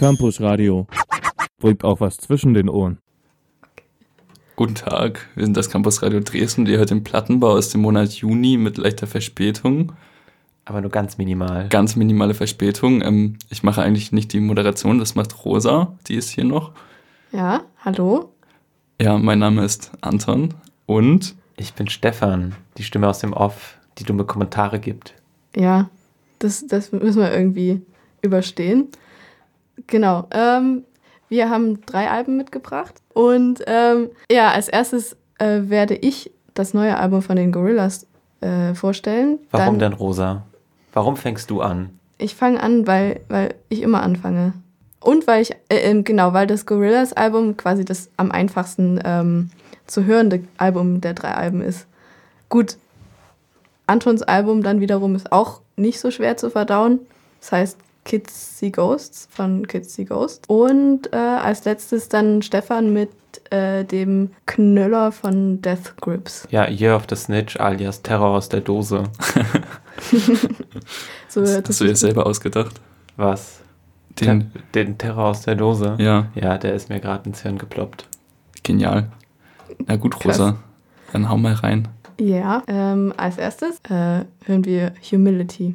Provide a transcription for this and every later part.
Campus Radio. Bringt auch was zwischen den Ohren. Guten Tag, wir sind das Campus Radio Dresden. Ihr hört den Plattenbau aus dem Monat Juni mit leichter Verspätung. Aber nur ganz minimal. Ganz minimale Verspätung. Ähm, ich mache eigentlich nicht die Moderation, das macht Rosa, die ist hier noch. Ja, hallo? Ja, mein Name ist Anton und Ich bin Stefan, die Stimme aus dem Off, die dumme Kommentare gibt. Ja, das, das müssen wir irgendwie überstehen. Genau. Ähm, wir haben drei Alben mitgebracht. Und ähm, ja, als erstes äh, werde ich das neue Album von den Gorillas äh, vorstellen. Warum Dann- denn Rosa? Warum fängst du an? Ich fange an, weil, weil ich immer anfange. Und weil ich, äh, ähm, genau, weil das Gorillas-Album quasi das am einfachsten ähm, zu hörende Album der drei Alben ist. Gut, Antons Album dann wiederum ist auch nicht so schwer zu verdauen. Das heißt Kids See Ghosts von Kids See Ghosts. Und äh, als letztes dann Stefan mit äh, dem Knüller von Death Grips. Ja, Year of the Snitch alias Terror aus der Dose. So das hast du dir selber ausgedacht. Was? Den, Ter den Terror aus der Dose? ja, Ja, der ist mir gerade ins Hirn geploppt. genial. Na gut, Krass. Rosa, dann hau mal rein. Ja, ähm, als erstes äh, hören wir Humility.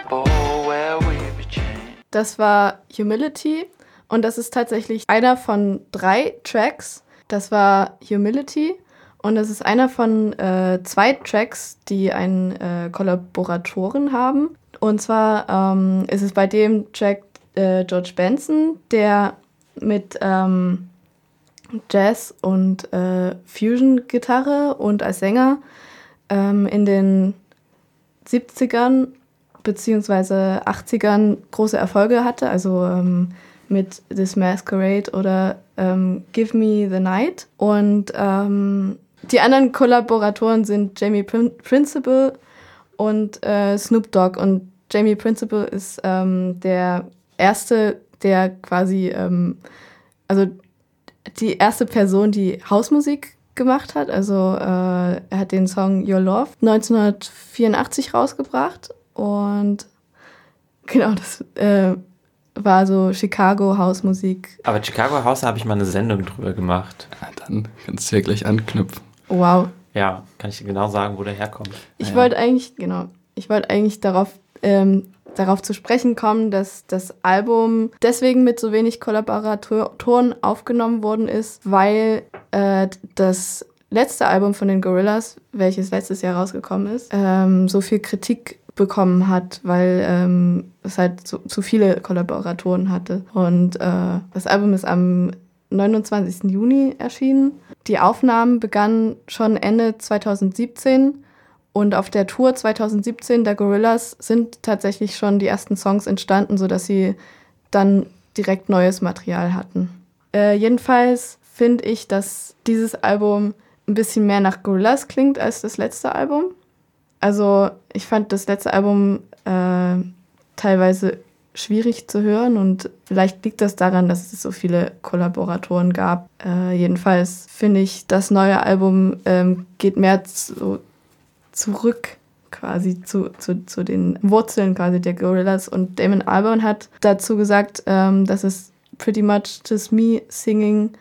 Das war Humility und das ist tatsächlich einer von drei Tracks. Das war Humility und das ist einer von äh, zwei Tracks, die einen äh, Kollaboratoren haben. Und zwar ähm, ist es bei dem Track äh, George Benson, der mit ähm, Jazz und äh, Fusion-Gitarre und als Sänger ähm, in den 70ern beziehungsweise 80ern große Erfolge hatte, also ähm, mit This Masquerade oder ähm, Give Me the Night. Und ähm, die anderen Kollaboratoren sind Jamie Prin Principle und äh, Snoop Dogg. Und Jamie Principle ist ähm, der erste, der quasi, ähm, also die erste Person, die Hausmusik gemacht hat. Also äh, er hat den Song Your Love 1984 rausgebracht und genau, das äh, war so Chicago Hausmusik. Aber Chicago House habe ich mal eine Sendung drüber gemacht. Ja, dann kannst du ja gleich anknüpfen. Wow. Ja, kann ich dir genau sagen, wo der herkommt. Ich Ja. wollte eigentlich, genau, ich wollte eigentlich darauf, ähm, darauf zu sprechen kommen, dass das Album deswegen mit so wenig Kollaboratoren aufgenommen worden ist, weil äh, das letzte Album von den Gorillas, welches letztes Jahr rausgekommen ist, ähm, so viel Kritik bekommen hat, weil ähm, es halt so, zu viele Kollaboratoren hatte. Und äh, das Album ist am 29. Juni erschienen. Die Aufnahmen begannen schon Ende 2017 und auf der Tour 2017 der Gorillas sind tatsächlich schon die ersten Songs entstanden, sodass sie dann direkt neues Material hatten. Äh, jedenfalls finde ich, dass dieses Album ein bisschen mehr nach Gorillas klingt als das letzte Album. Also ich fand das letzte Album äh, teilweise schwierig zu hören und vielleicht liegt das daran, dass es so viele Kollaboratoren gab. Äh, jedenfalls finde ich, das neue Album ähm, geht mehr zu, zurück quasi zu, zu, zu den Wurzeln quasi der Gorillas und Damon Albarn hat dazu gesagt, ähm, dass es pretty much just me singing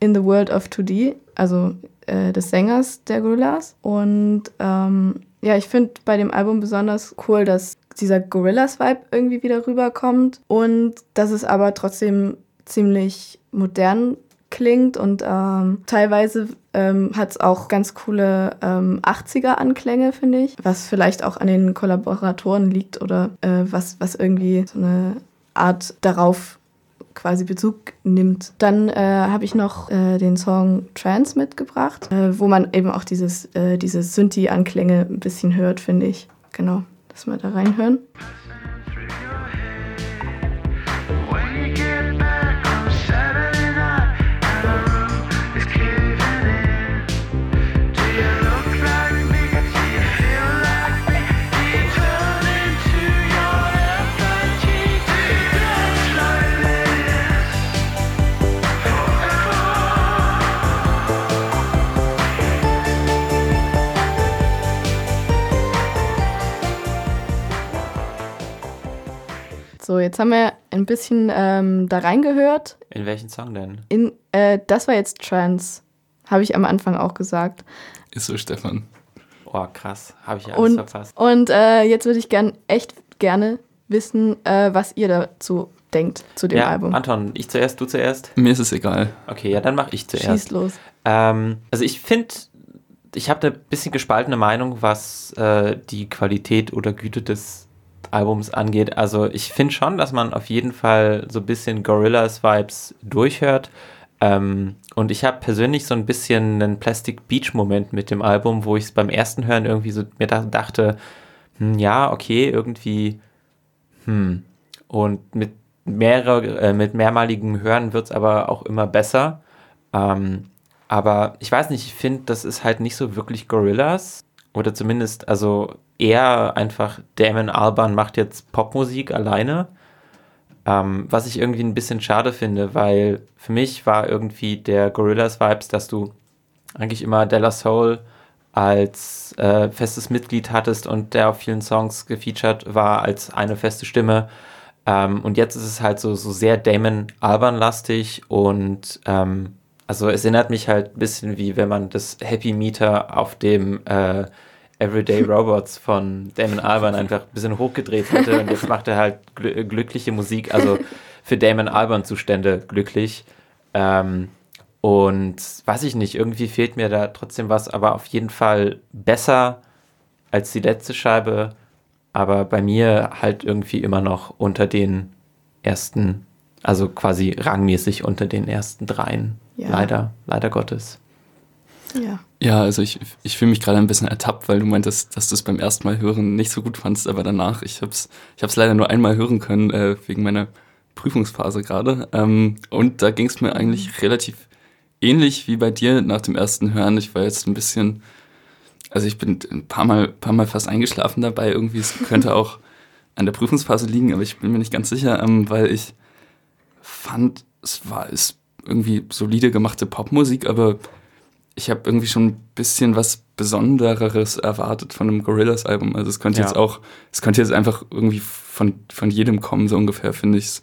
in the world of 2D, also äh, des Sängers der Gorillas und ähm, ja, ich finde bei dem Album besonders cool, dass dieser Gorillas-Vibe irgendwie wieder rüberkommt und dass es aber trotzdem ziemlich modern klingt und ähm, teilweise ähm, hat es auch ganz coole ähm, 80er-Anklänge, finde ich, was vielleicht auch an den Kollaboratoren liegt oder äh, was, was irgendwie so eine Art darauf quasi Bezug nimmt. Dann äh, habe ich noch äh, den Song Trance mitgebracht, äh, wo man eben auch dieses, äh, diese Synthi-Anklänge ein bisschen hört, finde ich. Genau, lass mal da reinhören. So, jetzt haben wir ein bisschen ähm, da reingehört. In welchen Song denn? In, äh, das war jetzt Trance, habe ich am Anfang auch gesagt. Ist so, Stefan. Oh, krass. Habe ich ja alles Und, verpasst. und äh, jetzt würde ich gern, echt gerne wissen, äh, was ihr dazu denkt, zu dem ja, Album. Anton, ich zuerst, du zuerst? Mir ist es egal. Okay, ja, dann mache ich zuerst. Schieß los. Ähm, also ich finde, ich habe eine bisschen gespaltene Meinung, was äh, die Qualität oder Güte des Albums angeht. Also ich finde schon, dass man auf jeden Fall so ein bisschen Gorillas-Vibes durchhört. Ähm, und ich habe persönlich so ein bisschen einen Plastic Beach-Moment mit dem Album, wo ich es beim ersten Hören irgendwie so mir da, dachte, hm, ja, okay, irgendwie, hm. Und mit mehrere, äh, mit mehrmaligem Hören wird es aber auch immer besser. Ähm, aber ich weiß nicht, ich finde, das ist halt nicht so wirklich Gorillas. Oder zumindest, also eher einfach Damon Alban macht jetzt Popmusik alleine. Ähm, was ich irgendwie ein bisschen schade finde, weil für mich war irgendwie der Gorillas-Vibes, dass du eigentlich immer Della Soul als äh, festes Mitglied hattest und der auf vielen Songs gefeatured war als eine feste Stimme. Ähm, und jetzt ist es halt so, so sehr Damon Alban-lastig und ähm, also es erinnert mich halt ein bisschen wie wenn man das Happy Meter auf dem äh, Everyday Robots von Damon Alban einfach ein bisschen hochgedreht hätte und jetzt macht er halt gl glückliche Musik, also für Damon Alban Zustände glücklich. Ähm, und weiß ich nicht, irgendwie fehlt mir da trotzdem was, aber auf jeden Fall besser als die letzte Scheibe, aber bei mir halt irgendwie immer noch unter den ersten, also quasi rangmäßig unter den ersten dreien. Ja. Leider, leider Gottes. Ja. Ja, also ich, ich fühle mich gerade ein bisschen ertappt, weil du meintest, dass du es beim ersten Mal hören nicht so gut fandst, aber danach, ich habe es ich hab's leider nur einmal hören können, äh, wegen meiner Prüfungsphase gerade. Ähm, und da ging es mir eigentlich relativ ähnlich wie bei dir nach dem ersten Hören. Ich war jetzt ein bisschen, also ich bin ein paar Mal, paar Mal fast eingeschlafen dabei. Irgendwie, es könnte auch an der Prüfungsphase liegen, aber ich bin mir nicht ganz sicher, ähm, weil ich fand, es war ist irgendwie solide gemachte Popmusik, aber ich habe irgendwie schon ein bisschen was Besondereres erwartet von einem Gorillaz-Album. Also es könnte Ja. jetzt auch, es könnte jetzt einfach irgendwie von, von jedem kommen, so ungefähr, finde ich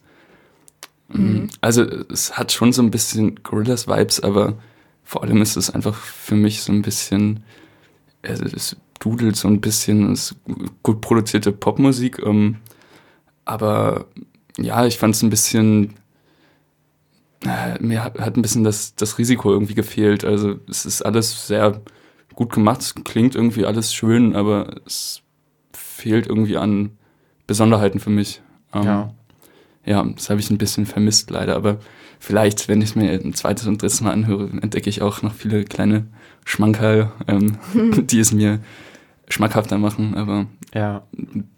Mhm. Also es hat schon so ein bisschen Gorillaz-Vibes, aber vor allem ist es einfach für mich so ein bisschen, also es dudelt so ein bisschen, es ist gut produzierte Popmusik, ähm, aber ja, ich fand es ein bisschen, mir hat, hat ein bisschen das, das Risiko irgendwie gefehlt. Also es ist alles sehr gut gemacht, es klingt irgendwie alles schön, aber es fehlt irgendwie an Besonderheiten für mich. Ähm, Ja. ja, das habe ich ein bisschen vermisst leider, aber vielleicht, wenn ich es mir ein zweites und drittes Mal anhöre, entdecke ich auch noch viele kleine Schmankerl, ähm, die es mir schmackhafter machen, aber Ja.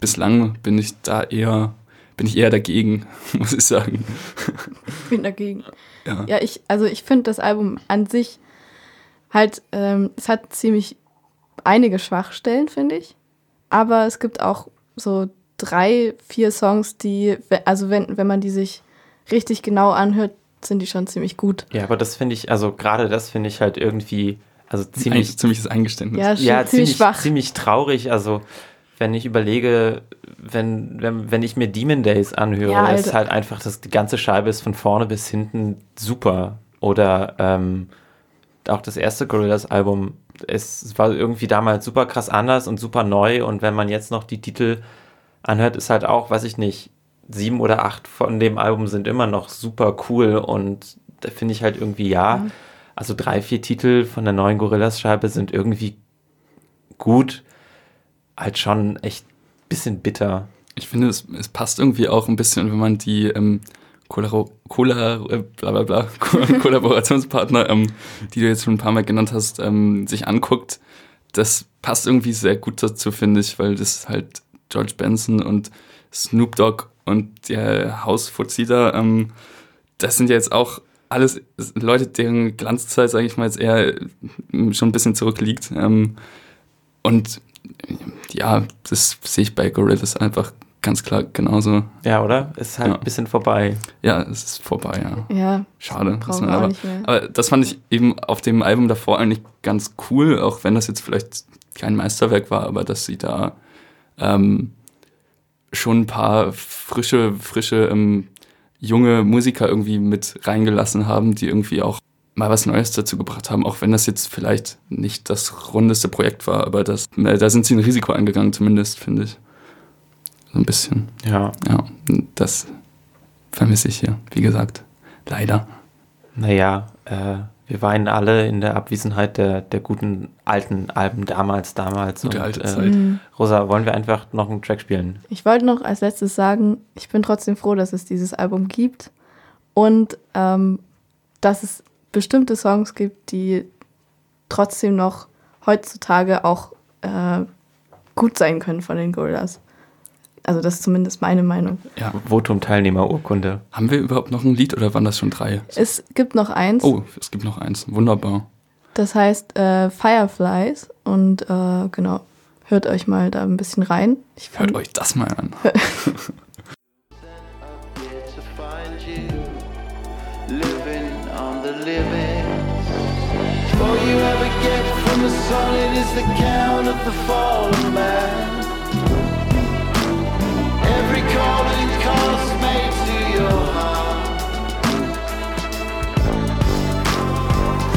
bislang bin ich da eher, bin ich eher dagegen, muss ich sagen. Ich bin dagegen. Ja. Ja, ich, also ich finde das Album an sich halt, ähm, es hat ziemlich einige Schwachstellen, finde ich. Aber es gibt auch so drei, vier Songs, die, also wenn, wenn man die sich richtig genau anhört, sind die schon ziemlich gut. Ja, aber das finde ich, also gerade das finde ich halt irgendwie, also Ein ziemlich, ziemliches Eingeständnis. Ja, ja, ziemlich ziemlich, schwach. ziemlich traurig. Also, wenn ich überlege, wenn, wenn, wenn ich mir Demon Days anhöre, Ja, ist Alter. halt einfach, dass die ganze Scheibe ist von vorne bis hinten super. Oder ähm, auch das erste Gorillaz-Album, es war irgendwie damals super krass anders und super neu. Und wenn man jetzt noch die Titel anhört, ist halt auch, weiß ich nicht, sieben oder acht von dem Album sind immer noch super cool. Und da finde ich halt irgendwie, ja, also drei, vier Titel von der neuen Gorillas-Scheibe sind irgendwie gut, halt schon echt ein bisschen bitter. Ich finde, es, es passt irgendwie auch ein bisschen, wenn man die ähm, Kollaro- Kolla, äh, bla bla bla, Ko- Kollaborationspartner, ähm, die du jetzt schon ein paar Mal genannt hast, ähm, sich anguckt. Das passt irgendwie sehr gut dazu, finde ich, weil das halt George Benson und Snoop Dogg und der Hausfuzzi da, ähm, das sind ja jetzt auch alles Leute, deren Glanzzeit, sage ich mal, jetzt eher ähm, schon ein bisschen zurückliegt. Ähm, und ja, das sehe ich bei Gorillaz einfach ganz klar genauso. Ja, oder? Ist halt Ja. ein bisschen vorbei. Ja, es ist vorbei, ja. Ja, Schade. brauchen man aber, nicht mehr. aber das fand ich eben auf dem Album davor eigentlich ganz cool, auch wenn das jetzt vielleicht kein Meisterwerk war, aber dass sie da ähm, schon ein paar frische, frische ähm, junge Musiker irgendwie mit reingelassen haben, die irgendwie auch mal was Neues dazu gebracht haben, auch wenn das jetzt vielleicht nicht das rundeste Projekt war, aber das, äh, da sind sie ein Risiko eingegangen, zumindest, finde ich. So ein bisschen. Ja. Ja, das vermisse ich hier, wie gesagt. Leider. Naja, äh, wir weinen alle in der Abwesenheit der, der guten alten Alben damals, damals. Gute alte äh, Zeit. Rosa, wollen wir einfach noch einen Track spielen? Ich wollte noch als letztes sagen, ich bin trotzdem froh, dass es dieses Album gibt und ähm, dass es bestimmte Songs gibt, die trotzdem noch heutzutage auch äh, gut sein können von den Gorillas. Also das ist zumindest meine Meinung. Ja. Votum Teilnehmerurkunde. Haben wir überhaupt noch ein Lied oder waren das schon drei? Es gibt noch eins, Oh, es gibt noch eins. Wunderbar. das heißt äh, Fireflies und äh, genau, hört euch mal da ein bisschen rein. Ich Hört fand- euch das mal an. the sun is the count of the fallen man. Every calling cost made to your heart.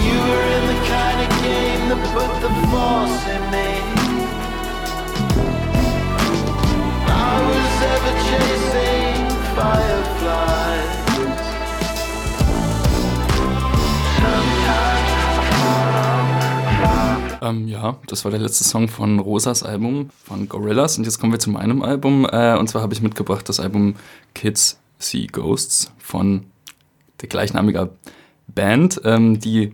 You were in the kind of game that put the force in me. Ähm, ja, das war der letzte Song von Rosas Album von Gorillaz. Und jetzt kommen wir zu meinem Album. Äh, und zwar habe ich mitgebracht das Album Kids See Ghosts von der gleichnamigen Band, ähm, die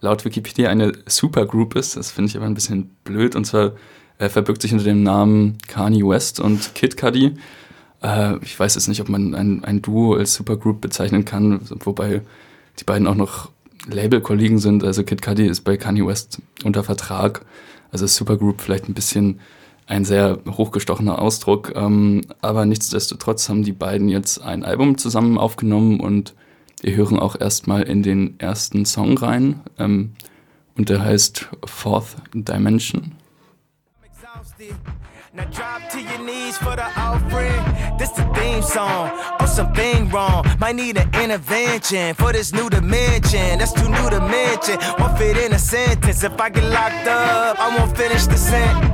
laut Wikipedia eine Supergroup ist. Das finde ich aber ein bisschen blöd. Und zwar äh, verbirgt sich unter dem Namen Kanye West und Kid Cudi. Äh, ich weiß jetzt nicht, ob man ein, ein Duo als Supergroup bezeichnen kann, wobei die beiden auch noch Label-Kollegen sind. Also Kid Cudi ist bei Kanye West unter Vertrag. Also Supergroup vielleicht ein bisschen ein sehr hochgestochener Ausdruck. Ähm, aber nichtsdestotrotz haben die beiden jetzt ein Album zusammen aufgenommen und wir hören auch erstmal in den ersten Song rein. Ähm, und der heißt Fourth Dimension. exhausted. Now drop to your knees for the offering. This the theme song. Oh, something wrong. Might need an intervention for this new dimension. That's too new to mention. Won't fit in a sentence. If I get locked up, I won't finish the sentence.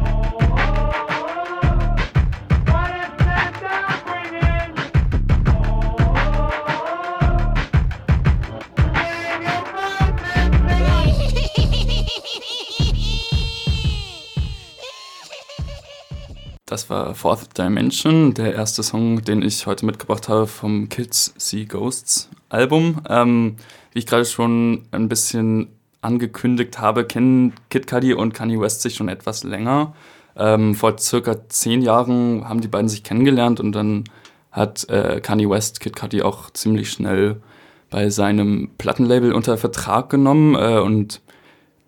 Das war Fourth Dimension, der erste Song, den ich heute mitgebracht habe vom Kids See Ghosts Album. Ähm, wie ich gerade schon ein bisschen angekündigt habe, kennen Kid Cudi und Kanye West sich schon etwas länger. Ähm, vor circa zehn Jahren haben die beiden sich kennengelernt und dann hat äh, Kanye West Kid Cudi auch ziemlich schnell bei seinem Plattenlabel unter Vertrag genommen äh, und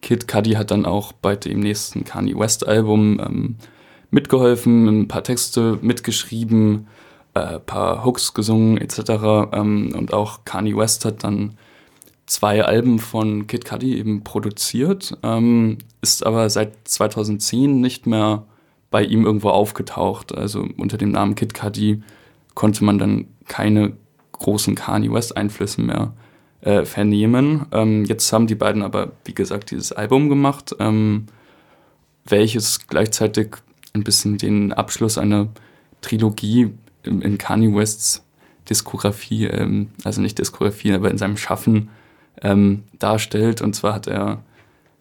Kid Cudi hat dann auch bei dem nächsten Kanye West Album ähm, mitgeholfen, ein paar Texte mitgeschrieben, äh, paar Hooks gesungen etc. Ähm, und auch Kanye West hat dann zwei Alben von Kid Cudi eben produziert, ähm, ist aber seit 2010 nicht mehr bei ihm irgendwo aufgetaucht. Also unter dem Namen Kid Cudi konnte man dann keine großen Kanye West Einflüsse mehr äh, vernehmen. Ähm, jetzt haben die beiden aber, wie gesagt, dieses Album gemacht, ähm, welches gleichzeitig ein bisschen den Abschluss einer Trilogie in, Kanye Wests Diskografie, ähm, also nicht Diskografie, aber in seinem Schaffen ähm, darstellt. Und zwar hat er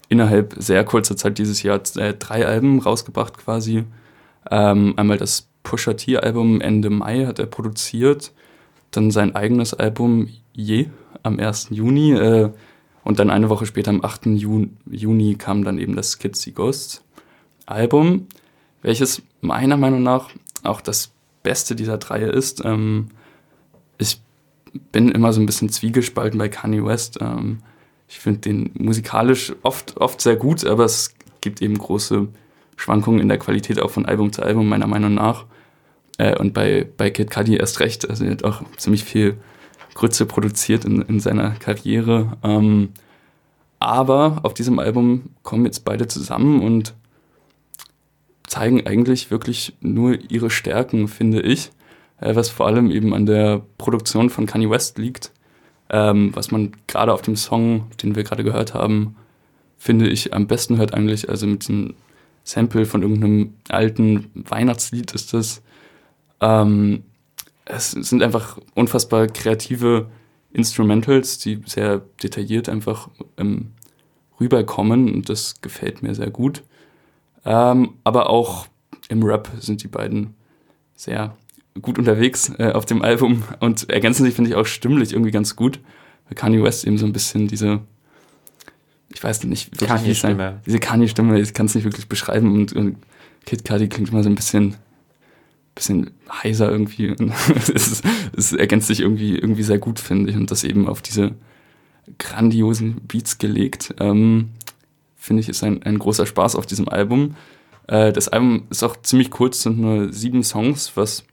innerhalb sehr kurzer Zeit dieses Jahr äh, drei Alben rausgebracht quasi. Ähm, einmal das Pusha T-Album Ende Mai hat er produziert, dann sein eigenes Album Je am 1. Juni äh, und dann eine Woche später am 8. Juni, Juni kam dann eben das Kids See Ghosts Album, welches meiner Meinung nach auch das Beste dieser drei ist. Ähm, ich bin immer so ein bisschen zwiegespalten bei Kanye West. Ähm, ich finde den musikalisch oft, oft sehr gut, aber es gibt eben große Schwankungen in der Qualität auch von Album zu Album, meiner Meinung nach. Äh, und bei, bei Kid Cudi erst recht. Also er hat auch ziemlich viel Grütze produziert in, in seiner Karriere. Ähm, aber auf diesem Album kommen jetzt beide zusammen und zeigen eigentlich wirklich nur ihre Stärken, finde ich. Äh, was vor allem eben an der Produktion von Kanye West liegt. Ähm, was man gerade auf dem Song, den wir gerade gehört haben, finde ich am besten hört eigentlich, also mit diesem Sample von irgendeinem alten Weihnachtslied ist das. Ähm, es sind einfach unfassbar kreative Instrumentals, die sehr detailliert einfach ähm, rüberkommen und das gefällt mir sehr gut. Ähm, aber auch im Rap sind die beiden sehr gut unterwegs äh, auf dem Album und ergänzen sich, finde ich, auch stimmlich irgendwie ganz gut. Weil Kanye West eben so ein bisschen diese, ich weiß nicht, es sein- Kanye-Stimme. diese Kanye-Stimme, ich kann es nicht wirklich beschreiben und, und Kid Cudi klingt immer so ein bisschen, bisschen heiser irgendwie. Es, es ergänzt sich irgendwie, irgendwie sehr gut, finde ich, und das eben auf diese grandiosen Beats gelegt. Ähm, finde ich, ist ein, ein großer Spaß auf diesem Album. Äh, das Album ist auch ziemlich kurz, sind nur sieben Songs, was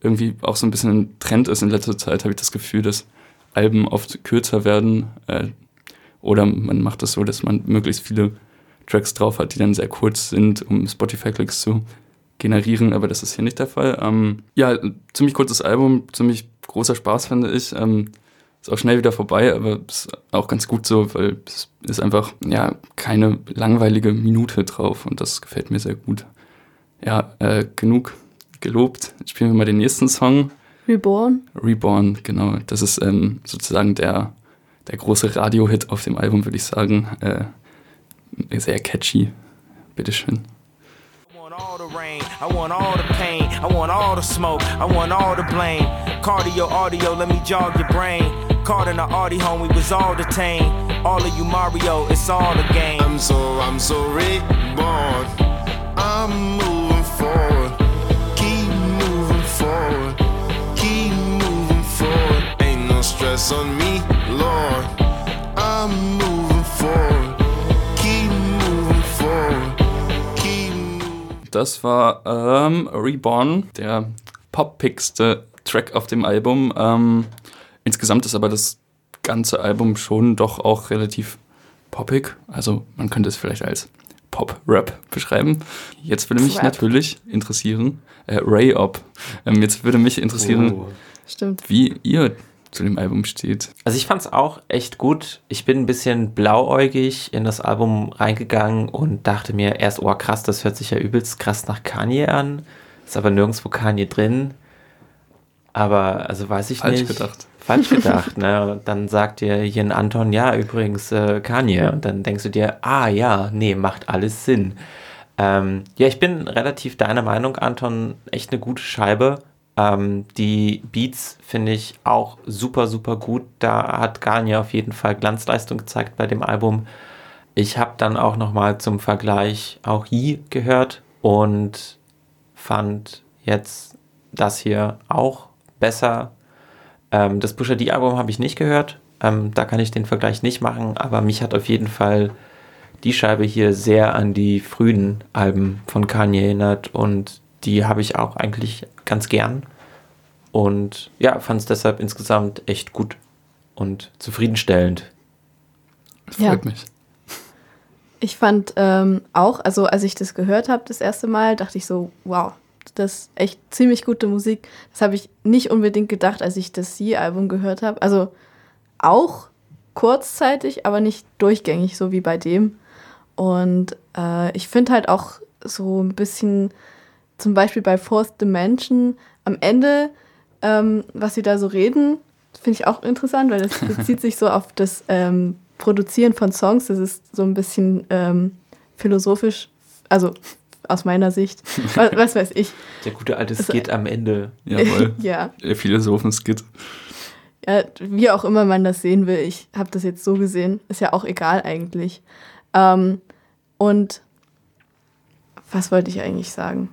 irgendwie auch so ein bisschen ein Trend ist in letzter Zeit, habe ich das Gefühl, dass Alben oft kürzer werden. Äh, oder man macht das so, dass man möglichst viele Tracks drauf hat, die dann sehr kurz sind, um Spotify-Klicks zu generieren, aber das ist hier nicht der Fall. Ähm, ja, ziemlich kurzes Album, ziemlich großer Spaß, finde ich. Ähm, ist auch schnell wieder vorbei, aber ist auch ganz gut so, weil es ist einfach, ja, keine langweilige Minute drauf und das gefällt mir sehr gut. Ja, äh, genug gelobt. Jetzt spielen wir mal den nächsten Song. Reborn. Reborn, genau. Das ist ähm, sozusagen der, der große Radio-Hit auf dem Album, würde ich sagen. Äh, sehr catchy. Bitteschön. I want all the rain, I want all the pain, I want all the smoke, I want all the blame. Cardio, audio, let me jog your brain. Caught in the Audi home, we was all detained. All of you Mario, it's all a game. I'm so, I'm so reborn. I'm moving forward. Keep moving forward. Keep moving forward. Ain't no stress on me, Lord. I'm moving forward. Keep moving forward. Keep moving Das war ähm, Reborn, der poppigste Track auf dem Album. Ähm, insgesamt ist aber das ganze Album schon doch auch relativ poppig. Also man könnte es vielleicht als Pop-Rap beschreiben. Jetzt würde mich Rap. natürlich interessieren, äh, Ray-Op, ähm, jetzt würde mich interessieren, Oh. Stimmt. wie ihr zu dem Album steht. Also ich fand es auch echt gut. Ich bin ein bisschen blauäugig in das Album reingegangen und dachte mir erst, oh krass, das hört sich ja übelst krass nach Kanye an. Ist aber nirgendwo Kanye drin. Aber, also weiß ich Falsch nicht. gedacht. Falsch gedacht, ne? Und dann sagt dir hier ein Anton, ja, übrigens äh, Kanye. Und dann denkst du dir, ah ja, nee, macht alles Sinn. Ähm, ja, ich bin relativ deiner Meinung, Anton. Echt eine gute Scheibe. Ähm, die Beats finde ich auch super, super gut. Da hat Kanye auf jeden Fall Glanzleistung gezeigt bei dem Album. Ich habe dann auch nochmal zum Vergleich auch Yi gehört und fand jetzt das hier auch besser. Ähm, das Pusha D-Album habe ich nicht gehört. Ähm, da kann ich den Vergleich nicht machen, aber mich hat auf jeden Fall die Scheibe hier sehr an die frühen Alben von Kanye erinnert und die habe ich auch eigentlich ganz gern. Und ja, fand es deshalb insgesamt echt gut und zufriedenstellend. Ja. Freut mich. Ich fand ähm, auch, also als ich das gehört habe das erste Mal, dachte ich so, wow, das ist echt ziemlich gute Musik. Das habe ich nicht unbedingt gedacht, als ich das Sie-Album gehört habe. Also auch kurzzeitig, aber nicht durchgängig, so wie bei dem. Und äh, ich finde halt auch so ein bisschen, zum Beispiel bei Fourth Dimension, am Ende, ähm, was sie da so reden, finde ich auch interessant, weil das bezieht sich so auf das ähm, Produzieren von Songs. Das ist so ein bisschen ähm, philosophisch, also aus meiner Sicht. was, was weiß ich. Der gute alte Also- Skit am Ende. Jawohl. ja. Der Philosophen-Skit. Ja, wie auch immer man das sehen will, ich habe das jetzt so gesehen, ist ja auch egal eigentlich. Ähm, und was wollte ich eigentlich sagen?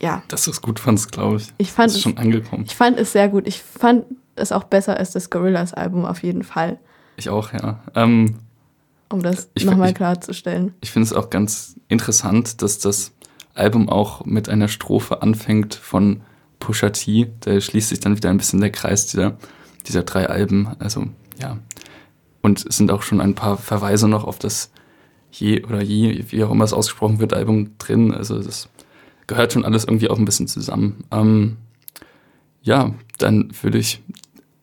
Ja, Dass du es gut fandst, glaube ich. ich fand, ist es, schon angekommen. ich fand es sehr gut. Ich fand es auch besser als das Gorillas-Album auf jeden Fall, Ich auch, ja. Ähm, um das Ich- nochmal ich- klarzustellen. ich finde es auch ganz interessant, dass das Album auch mit einer Strophe anfängt von Pusha T. Da schließt sich dann wieder ein bisschen der Kreis dieser, dieser drei Alben. Also, ja. Und es sind auch schon ein paar Verweise noch auf das Je oder Je, wie auch immer es ausgesprochen wird, Album drin. Also das gehört schon alles irgendwie auch ein bisschen zusammen. Ähm, ja, dann würde ich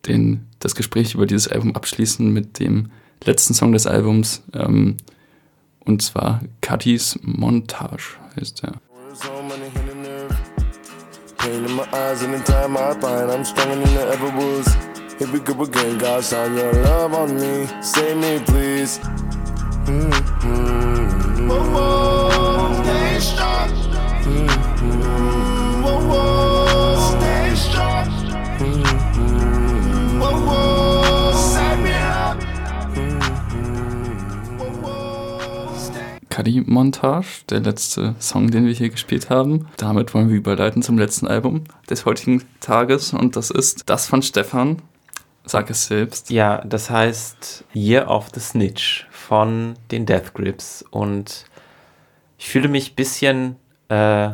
den, das Gespräch über dieses Album abschließen mit dem letzten Song des Albums. Ähm, und zwar Cuddy's Montage heißt er. Here we go again, God, shine your love on me. Save me, please. Mm-hmm. Whoa, whoa, stay stay Cuddy Montage, der letzte Song, den wir hier gespielt haben. Damit wollen wir überleiten zum letzten Album des heutigen Tages und das ist das von Stefan. Sag es selbst. Ja, das heißt Year of the Snitch von den Death Grips. Und ich fühle mich ein bisschen äh,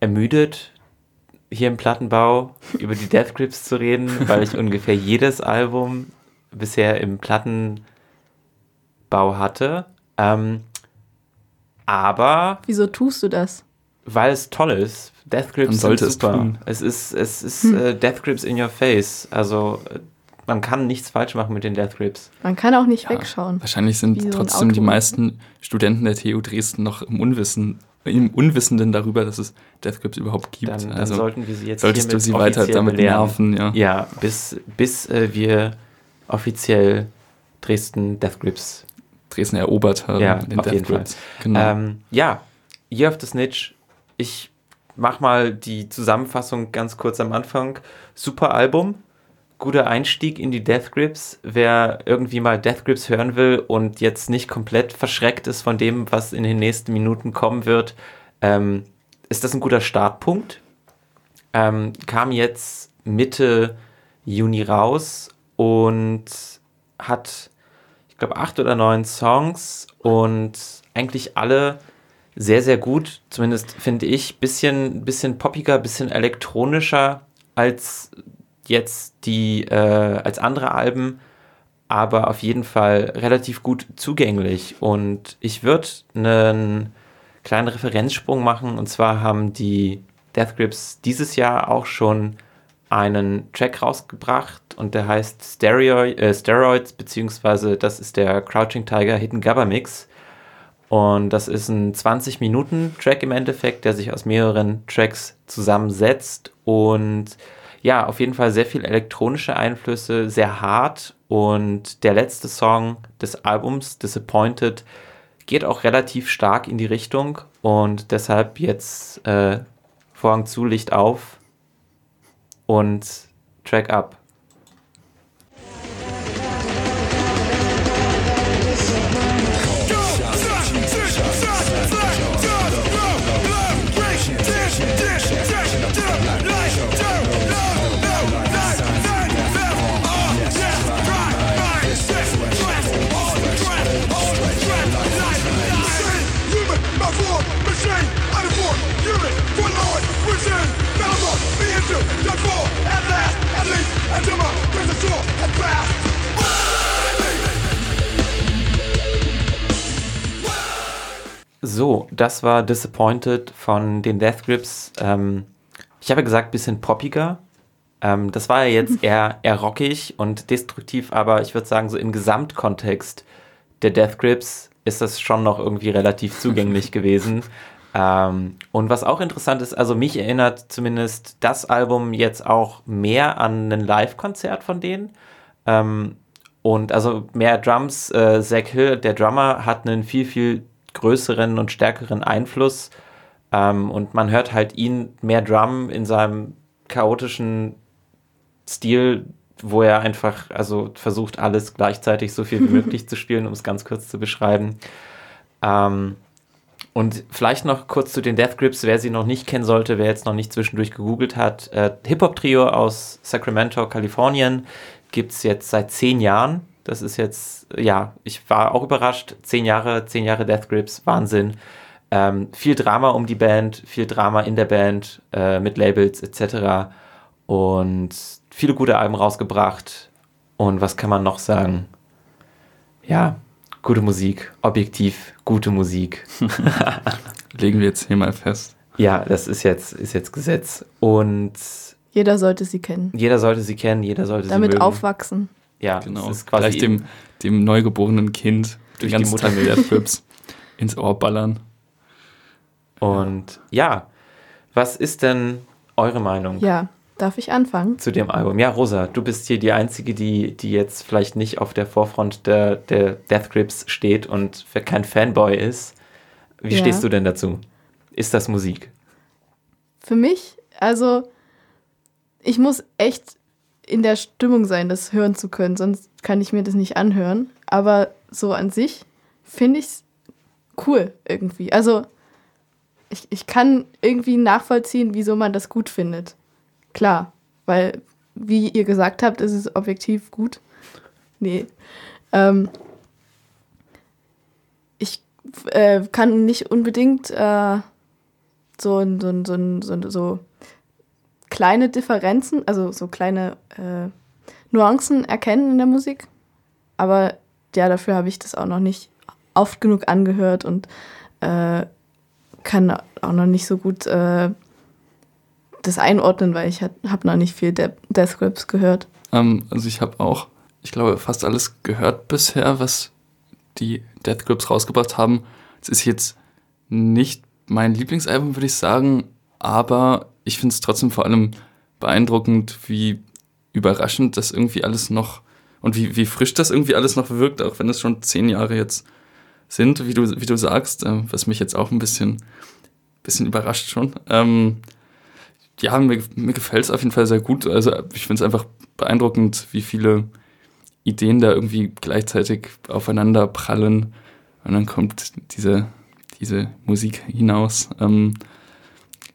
ermüdet, hier im Plattenbau über die Death Grips zu reden, weil ich ungefähr jedes Album bisher im Plattenbau hatte. Ähm, aber Wieso tust du das? weil es toll ist. Death Grips Man sollte sind es super. tun. Es ist, es ist äh, Death Grips in your face. Also äh, man kann nichts falsch machen mit den Death Grips. Man kann auch nicht wegschauen. Wahrscheinlich sind so trotzdem die meisten Studenten der TU Dresden noch im Unwissen, im Unwissenden darüber, dass es Death Grips überhaupt gibt. Dann, dann also sollten wir sie jetzt solltest du sie weiter damit belehren. nerven, ja. Ja, bis, bis äh, wir offiziell Dresden Death Grips. Dresden erobert haben. Ja, den auf jeden Fall. Grips. Genau. Ähm, ja, Year of the Snitch. Ich mach mal die Zusammenfassung ganz kurz am Anfang. Super Album. Guter Einstieg in die Death Grips. Wer irgendwie mal Death Grips hören will und jetzt nicht komplett verschreckt ist von dem, was in den nächsten Minuten kommen wird, ähm, ist das ein guter Startpunkt. Ähm, kam jetzt Mitte Juni raus und hat, glaube, acht oder neun Songs und eigentlich alle sehr, sehr gut. Zumindest finde ich, bisschen, bisschen poppiger, bisschen elektronischer als jetzt die, äh, als andere Alben, aber auf jeden Fall relativ gut zugänglich. Und ich würde einen kleinen Referenzsprung machen. Und zwar haben die Death Grips dieses Jahr auch schon einen Track rausgebracht und der heißt Stereo, äh, Steroids, beziehungsweise das ist der Crouching Tiger Hidden Gabba Mix. Und das ist ein 20-Minuten-Track im Endeffekt, der sich aus mehreren Tracks zusammensetzt. Und ja, auf jeden Fall sehr viel elektronische Einflüsse, sehr hart. Und der letzte Song des Albums, Disappointed, geht auch relativ stark in die Richtung. Und deshalb jetzt äh, Vorhang zu, Licht auf und Track up. So, das war Disappointed von den Death Grips. Ähm, ich habe ja gesagt, bisschen poppiger. Ähm, das war ja jetzt eher, eher rockig und destruktiv, aber ich würde sagen, so im Gesamtkontext der Death Grips ist das schon noch irgendwie relativ zugänglich gewesen. Ähm, und was auch interessant ist, also mich erinnert zumindest das Album jetzt auch mehr an ein Live-Konzert von denen. Ähm, und also mehr Drums. Äh, Zach Hill, der Drummer, hat einen viel, viel größeren und stärkeren Einfluss. Ähm, und man hört halt ihn mehr Drum in seinem chaotischen Stil, wo er einfach, also versucht, alles gleichzeitig so viel wie möglich zu spielen, um es ganz kurz zu beschreiben. Ähm, und vielleicht noch kurz zu den Death Grips, wer sie noch nicht kennen sollte, wer jetzt noch nicht zwischendurch gegoogelt hat. Äh, Hip-Hop-Trio aus Sacramento, Kalifornien, gibt es jetzt seit zehn Jahren. Das ist jetzt, ja, ich war auch überrascht. Zehn Jahre, zehn Jahre Death Grips, Wahnsinn. Ähm, viel Drama um die Band, viel Drama in der Band, äh, mit Labels etc. Und viele gute Alben rausgebracht. Und was kann man noch sagen? Ja, gute Musik, objektiv gute Musik. Legen wir jetzt hier mal fest. Ja, das ist jetzt, ist jetzt Gesetz. Und Jeder sollte sie kennen. jeder sollte sie kennen, jeder sollte Damit sie mögen. aufwachsen. Ja, Genau. das ist quasi Gleich dem, dem neugeborenen Kind Durch den die ganzen Tag. Death Grips ins Ohr ballern. Und ja, was ist denn eure Meinung Ja, darf ich anfangen? zu dem Album? Ja, Rosa, du bist hier die Einzige, die, die jetzt vielleicht nicht auf der Vorfront der, der Death Grips steht und kein Fanboy ist. Wie Ja. stehst du denn dazu? Ist das Musik? Für mich, also, ich muss echt in der Stimmung sein, das hören zu können, sonst kann ich mir das nicht anhören. Aber so an sich finde ich es cool irgendwie. Also, ich, ich kann irgendwie nachvollziehen, wieso man das gut findet. Klar, weil, wie ihr gesagt habt, ist es objektiv gut. Nee. Ähm, ich äh, kann nicht unbedingt äh, so, so, so, so, so kleine Differenzen, also so kleine äh, Nuancen erkennen in der Musik. Aber ja, dafür habe ich das auch noch nicht oft genug angehört und äh, kann auch noch nicht so gut äh, das einordnen, weil ich habe noch nicht viel De Death Grips gehört. Ähm, also ich habe auch, ich glaube, fast alles gehört bisher, was die Death Grips rausgebracht haben. Es ist jetzt nicht mein Lieblingsalbum, würde ich sagen, aber ich finde es trotzdem vor allem beeindruckend, wie überraschend das irgendwie alles noch und wie, wie frisch das irgendwie alles noch wirkt, auch wenn es schon zehn Jahre jetzt sind, wie du, wie du sagst, äh, was mich jetzt auch ein bisschen, bisschen überrascht schon. Ähm, ja, mir, mir gefällt es auf jeden Fall sehr gut. Also ich finde es einfach beeindruckend, wie viele Ideen da irgendwie gleichzeitig aufeinander prallen. Und dann kommt diese, diese Musik hinaus. Ähm,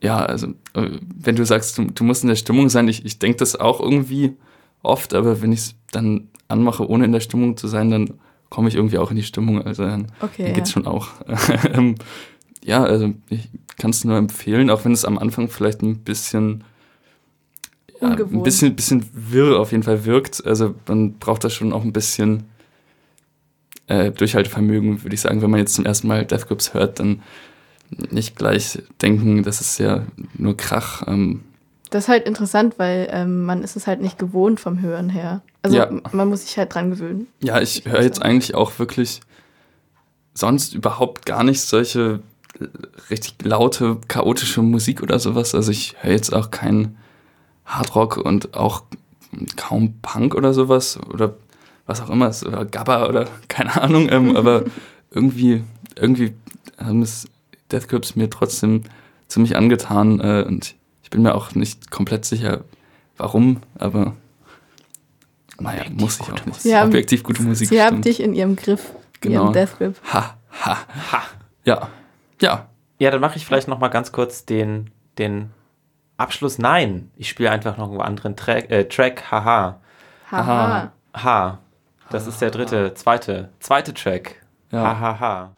ja, also äh, wenn du sagst, du, du musst in der Stimmung sein, ich, ich denke das auch irgendwie oft, aber wenn ich es dann anmache, ohne in der Stimmung zu sein, dann komme ich irgendwie auch in die Stimmung. Also dann, Okay, dann geht's ja. schon auch. Ähm, ja, also ich kann es nur empfehlen, auch wenn es am Anfang vielleicht ein bisschen ja, ein bisschen, bisschen wirr auf jeden Fall wirkt. Also man braucht da schon auch ein bisschen äh, Durchhaltevermögen, würde ich sagen. Wenn man jetzt zum ersten Mal Death Grips hört, dann nicht gleich denken, das ist ja nur Krach. Ähm, Das ist halt interessant, weil ähm, man ist es halt nicht gewohnt vom Hören her. Also Ja. man muss sich halt dran gewöhnen. Ja, ich Ich höre jetzt sagen. eigentlich auch wirklich sonst überhaupt gar nicht solche äh, richtig laute, chaotische Musik oder sowas. Also ich höre jetzt auch keinen Hardrock und auch kaum Punk oder sowas oder was auch immer, es- oder Gabba oder keine Ahnung, ähm, aber irgendwie, irgendwie haben es Death Grips mir trotzdem ziemlich angetan äh, und ich bin mir auch nicht komplett sicher, warum, aber naja, Objektiv muss ich auch nicht. Sie haben- Objektiv gute Musik. Sie haben dich in ihrem Griff, Genau. ihrem Death Grip. Ha, ha, ha. Ja, ja. Ja, dann mache ich vielleicht noch mal ganz kurz den, den Abschluss. Nein, ich spiele einfach noch einen anderen Track, äh, Track haha. Haha. Ha. Das ist der dritte, zweite, zweite Track. Ja. Ha, ha, ha.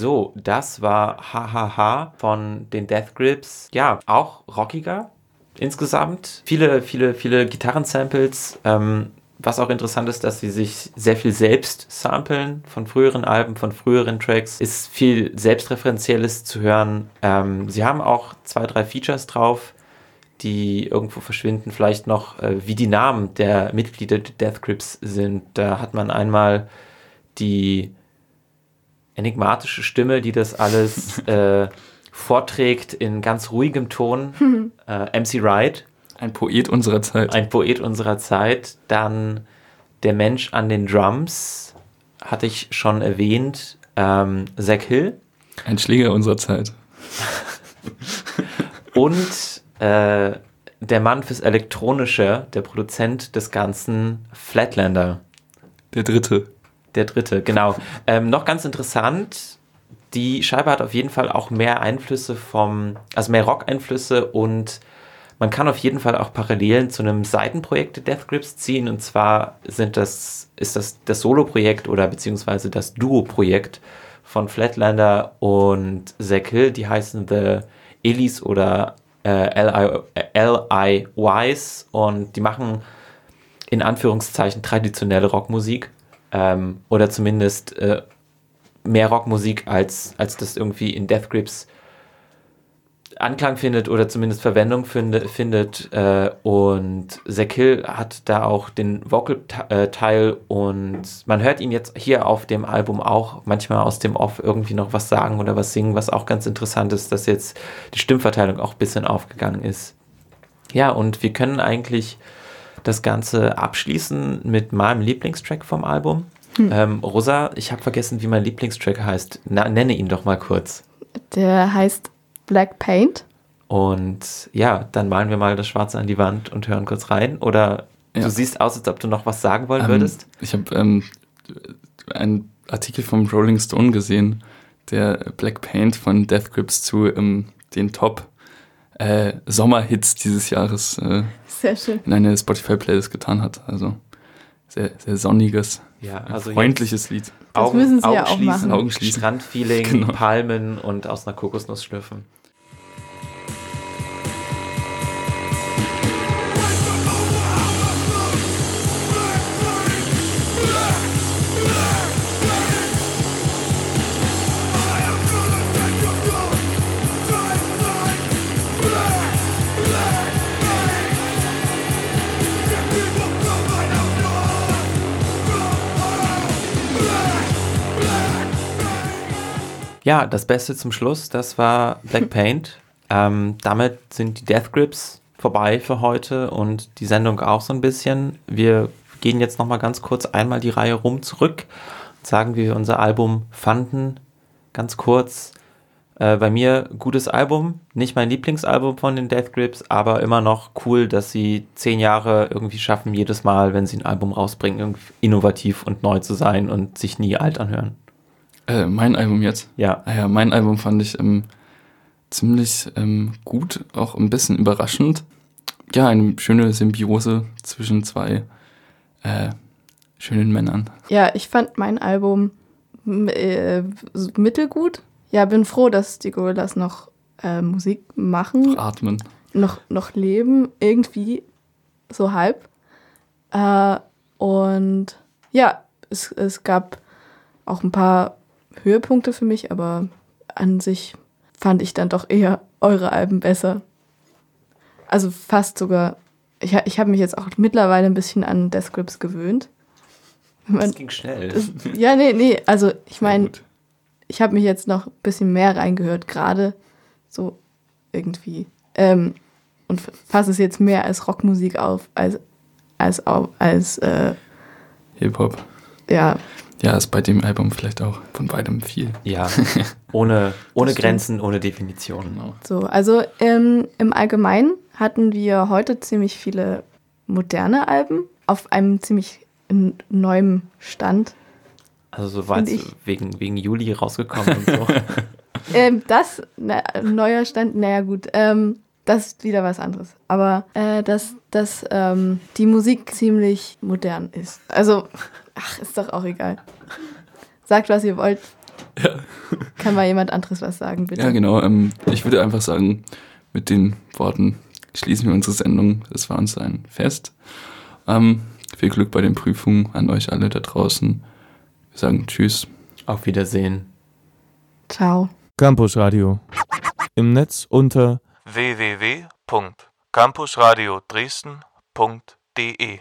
So, das war Hahaha von den Death Grips. Ja, auch rockiger insgesamt. Viele, viele, viele Gitarrensamples. Ähm, was auch interessant ist, dass sie sich sehr viel selbst samplen von früheren Alben, von früheren Tracks. Ist viel Selbstreferenzielles zu hören. Ähm, sie haben auch zwei, drei Features drauf, die irgendwo verschwinden. Vielleicht noch, äh, wie die Namen der Mitglieder der Death Grips sind. Da hat man einmal die enigmatische Stimme, die das alles äh, vorträgt in ganz ruhigem Ton. äh, MC Wright, Ein Poet unserer Zeit. ein Poet unserer Zeit. Dann der Mensch an den Drums, hatte ich schon erwähnt. Ähm, Zach Hill Ein Schläger unserer Zeit. und äh, der Mann fürs Elektronische, der Produzent des Ganzen, Flatlander. Der dritte. Der dritte, genau. Ähm, noch ganz interessant, die Scheibe hat auf jeden Fall auch mehr Einflüsse vom, also mehr Rock-Einflüsse und man kann auf jeden Fall auch Parallelen zu einem Seitenprojekt der Death Grips ziehen. Und zwar sind das, ist das das Solo-Projekt oder beziehungsweise das Duo-Projekt von Flatlander und Zach Hill. Die heißen The Ellis oder äh, L.I.Ys und die machen in Anführungszeichen traditionelle Rockmusik ähm, oder zumindest äh, mehr Rockmusik, als, als das irgendwie in Death Grips Anklang findet oder zumindest Verwendung finde, findet. Äh, und Zach Hill hat da auch den Vocal-Teil und man hört ihn jetzt hier auf dem Album auch manchmal aus dem Off irgendwie noch was sagen oder was singen, was auch ganz interessant ist, dass jetzt die Stimmverteilung auch ein bisschen aufgegangen ist. Ja, und wir können eigentlich das Ganze abschließen mit meinem Lieblingstrack vom Album. Hm. Ähm, Rosa, ich habe vergessen, wie mein Lieblingstrack heißt. Na, nenne ihn doch mal kurz. Der heißt Black Paint. Und ja, dann malen wir mal das Schwarze an die Wand und hören kurz rein. Oder Ja. du siehst aus, als ob du noch was sagen wollen Ähm, würdest. Ich habe ähm, einen Artikel vom Rolling Stone gesehen, der Black Paint von Death Grips zu ähm, den Top äh, Sommerhits dieses Jahres äh, Sehr schön. in eine Spotify-Playlist getan hat. Also sehr, sehr sonniges, Ja, also freundliches Lied. Das müssen sie ja auch schließen, machen. Augen schließen. Strandfeeling, Genau. Palmen und aus einer Kokosnuss schlüpfen. Ja, das Beste zum Schluss, das war Black Paint. Ähm, damit sind die Death Grips vorbei für heute und die Sendung auch so ein bisschen. Wir gehen jetzt nochmal ganz kurz einmal die Reihe rum zurück und sagen, wie wir unser Album fanden. Ganz kurz. Äh, bei mir gutes Album, nicht mein Lieblingsalbum von den Death Grips, aber immer noch cool, dass sie zehn Jahre irgendwie schaffen, jedes Mal, wenn sie ein Album rausbringen, innovativ und neu zu sein und sich nie alt anhören. Äh, mein Album jetzt. Ja, Ah ja, mein Album fand ich ähm, ziemlich ähm, gut, auch ein bisschen überraschend. Ja, eine schöne Symbiose zwischen zwei äh, schönen Männern. Ja, ich fand mein Album äh, mittelgut. Ja, bin froh, dass die Gorillas noch äh, Musik machen, Atmen. noch, noch leben, irgendwie so halb. Äh, und ja, es, es gab auch ein paar Höhepunkte für mich, aber an sich fand ich dann doch eher eure Alben besser. Also fast sogar. Ich, ich habe mich jetzt auch mittlerweile ein bisschen an Death Grips gewöhnt. Man- das ging schnell. das, ja, nee, nee, also ich meine, ich habe mich jetzt noch ein bisschen mehr reingehört, gerade so irgendwie. Ähm, und fasse es jetzt mehr als Rockmusik auf, als, als, au- als äh, Hip-Hop. ja, Ja, ist bei dem Album vielleicht auch von beidem viel. Ja, ohne, ohne. Grenzen, ohne Definitionen. Genau. so. Also ähm, im Allgemeinen hatten wir heute ziemlich viele moderne Alben auf einem ziemlich n- neuen Stand. Also so weit ich- wegen, wegen Juli rausgekommen und so. Ähm, das, na, neuer Stand, naja gut, ähm, das ist wieder was anderes. Aber äh, dass, dass ähm, die Musik ziemlich modern ist. Also, ach, ist doch auch egal. Sagt, was ihr wollt. Kann mal jemand anderes was sagen, bitte? Ja, genau. Ähm, ich würde einfach sagen, mit den Worten schließen wir unsere Sendung. Es war uns ein Fest. Ähm, viel Glück bei den Prüfungen an euch alle da draußen. Wir sagen Tschüss. Auf Wiedersehen. Ciao. Campus Radio. Im Netz unter www.campusradio Dresden.de